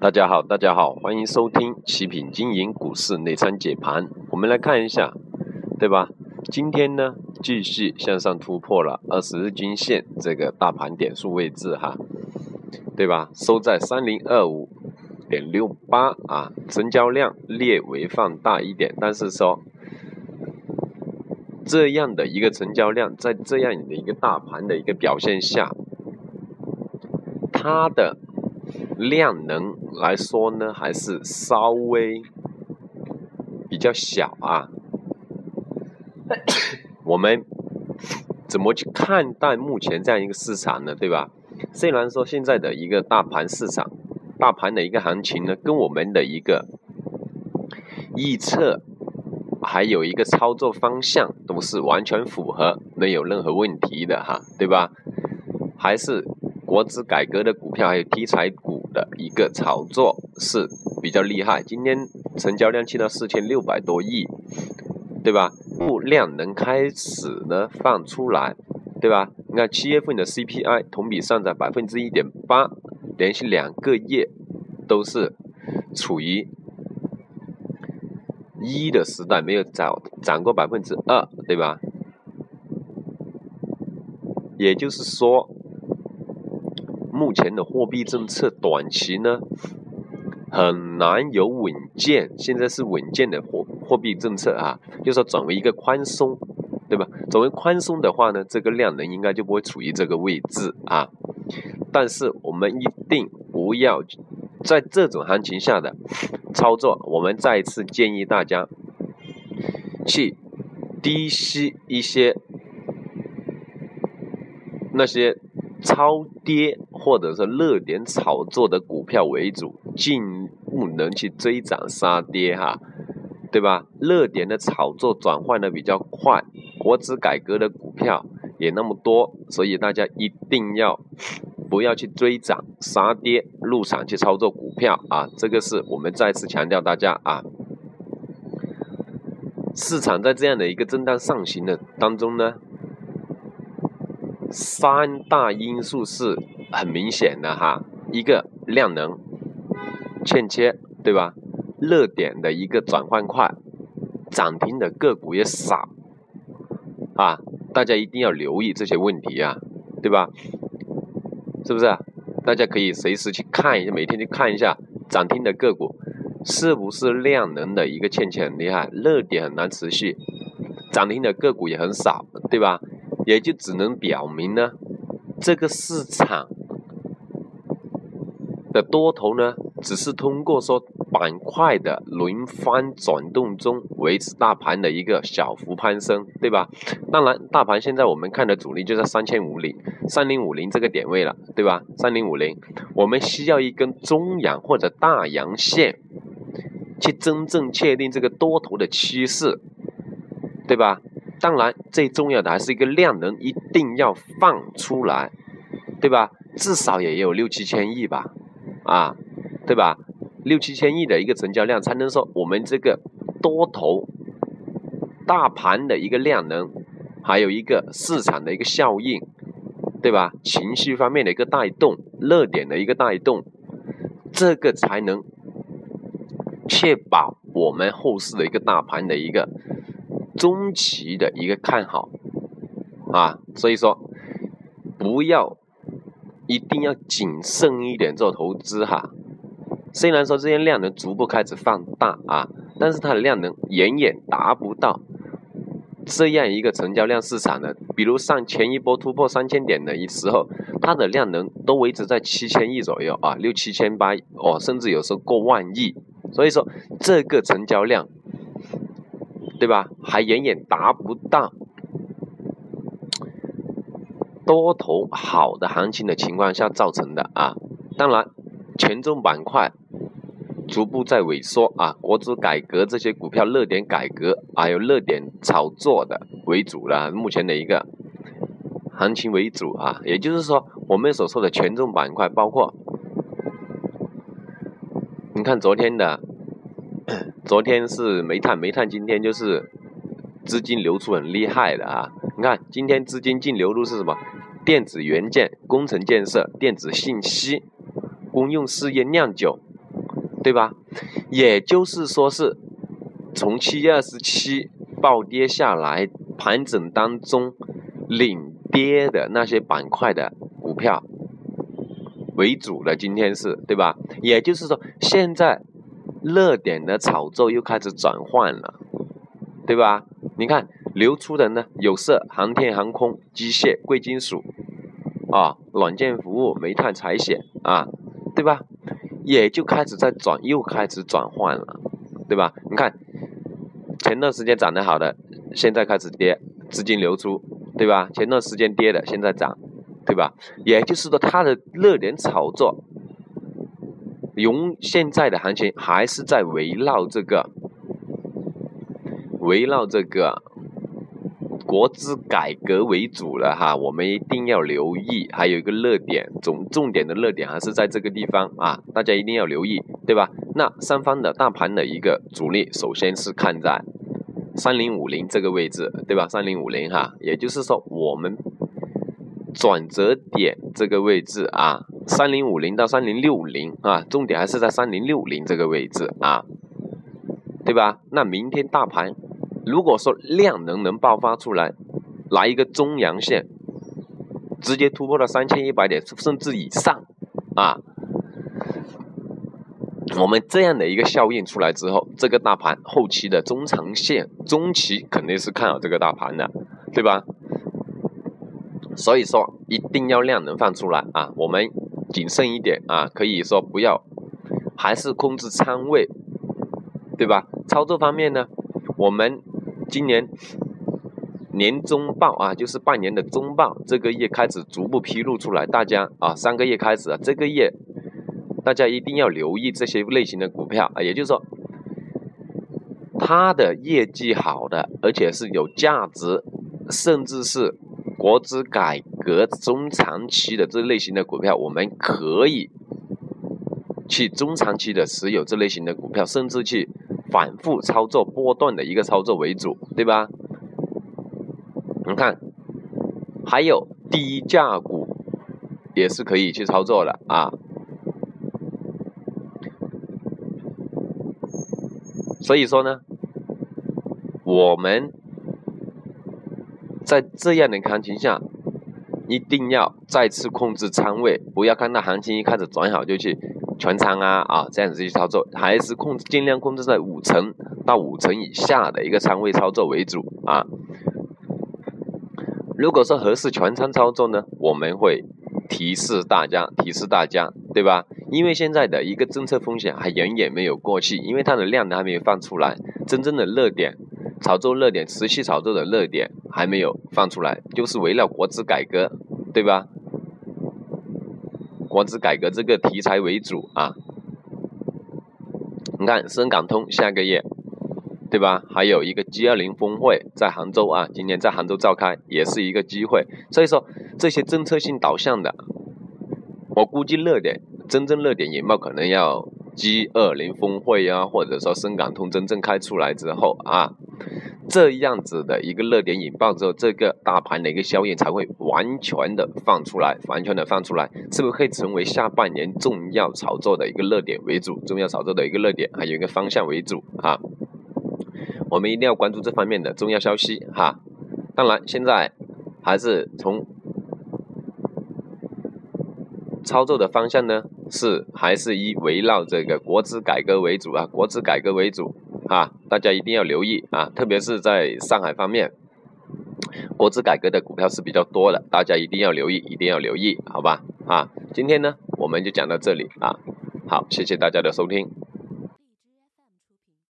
大家好，大家好，欢迎收听奇品经营股市内参解盘。我们来看一下，对吧？今天呢，继续向上突破了二十日均线这个大盘点数位置哈，对吧？收在三零二五点六八啊，成交量略微放大一点，但是说这样的一个成交量，在这样的一个大盘的一个表现下，它的量能来说呢，还是稍微比较小啊。我们怎么去看待目前这样一个市场呢？对吧？虽然说现在的一个大盘市场，大盘的一个行情呢，跟我们的一个预测，还有一个操作方向都是完全符合，没有任何问题的哈，对吧？还是国资改革的股票，还有题材股的一个炒作是比较厉害。今天成交量去到四千六百多亿，对吧？量能开始呢放出来，对吧？你看七月份的 CPI 同比上涨百分之一点八，连续两个月都是处于一的时代，没有涨涨过百分之二，对吧？也就是说，目前的货币政策短期呢很难有稳健，现在是稳健的货。货币政策啊，就说转为一个宽松，对吧？转为宽松的话呢，这个量能应该就不会处于这个位置啊。但是我们一定不要在这种行情下的操作，我们再次建议大家去低吸一些那些超跌或者是热点炒作的股票为主，尽不能去追涨杀跌哈。对吧？热点的炒作转换的比较快，国资改革的股票也那么多，所以大家一定要不要去追涨杀跌，入场去操作股票啊！这个是我们再次强调大家啊。市场在这样的一个震荡上行的当中呢，三大因素是很明显的哈，一个量能欠缺，对吧？热点的一个转换快，涨停的个股也少，啊，大家一定要留意这些问题啊，对吧？是不是？大家可以随时去看一下，每天去看一下涨停的个股是不是量能的一个欠缺很厉害，热点很难持续，涨停的个股也很少，对吧？也就只能表明呢，这个市场的多头呢，只是通过说。板块的轮番转动中，维持大盘的一个小幅攀升，对吧？当然，大盘现在我们看的主力就在三千五零、三零五零这个点位了，对吧？三零五零，我们需要一根中阳或者大阳线，去真正确定这个多头的趋势，对吧？当然，最重要的还是一个量能一定要放出来，对吧？至少也有六七千亿吧，啊，对吧？六七千亿的一个成交量，才能说我们这个多头大盘的一个量能，还有一个市场的一个效应，对吧？情绪方面的一个带动，热点的一个带动，这个才能确保我们后市的一个大盘的一个中期的一个看好啊。所以说，不要一定要谨慎一点做投资哈。虽然说这些量能逐步开始放大啊，但是它的量能远远达不到这样一个成交量市场的。比如上前一波突破三千点的时候，它的量能都维持在七千亿左右啊，六七千八哦，甚至有时候过万亿。所以说这个成交量，对吧？还远远达不到多头好的行情的情况下造成的啊。当然，权重板块。逐步在萎缩啊，国资改革这些股票热点改革，还有热点炒作的为主了。目前的一个行情为主啊，也就是说，我们所说的权重板块，包括你看昨天的，昨天是煤炭，煤炭今天就是资金流出很厉害的啊。你看今天资金净流入是什么？电子元件、工程建设、电子信息公用事业酿酒，对吧？也就是说是从七月二十七暴跌下来，盘整当中领跌的那些板块的股票为主的，今天是对吧？也就是说，现在热点的炒作又开始转换了，对吧？你看流出的呢，有色、航天航空、机械、贵金属。啊，软件服务、煤炭、财险啊，对吧？也就开始在转，又开始转换了，对吧？你看，前段时间涨得好的，现在开始跌，资金流出，对吧？前段时间跌的，现在涨，对吧？也就是说，它的热点炒作，用现在的行情还是在围绕这个，围绕这个。国资改革为主了哈，我们一定要留意，还有一个热点，总重点的热点还是在这个地方啊，大家一定要留意，对吧？那上方的大盘的一个主力，首先是看在三零五零这个位置，对吧？三零五零哈，也就是说我们转折点这个位置啊，三零五零到三零六零啊，重点还是在三零六零这个位置啊，对吧？那明天大盘。如果说量能能爆发出来，来一个中阳线，直接突破到三千一百点甚至以上，啊，我们这样的一个效应出来之后，这个大盘后期的中长线、中期肯定是看好这个大盘的，对吧？所以说一定要量能放出来啊，我们谨慎一点啊，可以说不要，还是控制仓位，对吧？操作方面呢，我们。今年年中报啊，就是半年的中报，这个月开始逐步披露出来，大家啊，三个月开始啊，这个月大家一定要留意这些类型的股票啊，也就是说，它的业绩好的，而且是有价值，甚至是国资改革中长期的这类型的股票，我们可以去中长期的持有这类型的股票，甚至去。反复操作波段的一个操作为主，对吧？你看，还有低价股也是可以去操作的啊。所以说呢，我们在这样的行情下，一定要再次控制仓位，不要看到行情一开始转好就去。全仓啊啊，这样子去操作，还是控制尽量控制在五成到五成以下的一个仓位操作为主啊。如果说合适全仓操作呢，我们会提示大家，提示大家，对吧？因为现在的一个政策风险还远远没有过去，因为它的量呢还没有放出来，真正的热点炒作热点持续炒作的热点还没有放出来，就是围绕国资改革，对吧？国资改革这个题材为主啊，你看深港通下个月，对吧？还有一个 G 二零峰会在杭州啊，今年在杭州召开，也是一个机会。所以说这些政策性导向的，我估计热点真正热点引爆可能要 G 二零峰会啊，或者说深港通真正开出来之后啊。这样子的一个热点引爆之后，这个大盘的一个效应才会完全的放出来，完全的放出来，是不是可以成为下半年重要炒作的一个热点为主，重要炒作的一个热点，还有一个方向为主啊？我们一定要关注这方面的重要消息哈。当然，现在还是从操作的方向呢，是还是以围绕这个国资改革为主啊，国资改革为主。啊，大家一定要留意啊，特别是在上海方面，国资改革的股票是比较多的，大家一定要留意，一定要留意，好吧？啊，今天呢，我们就讲到这里啊，好，谢谢大家的收听。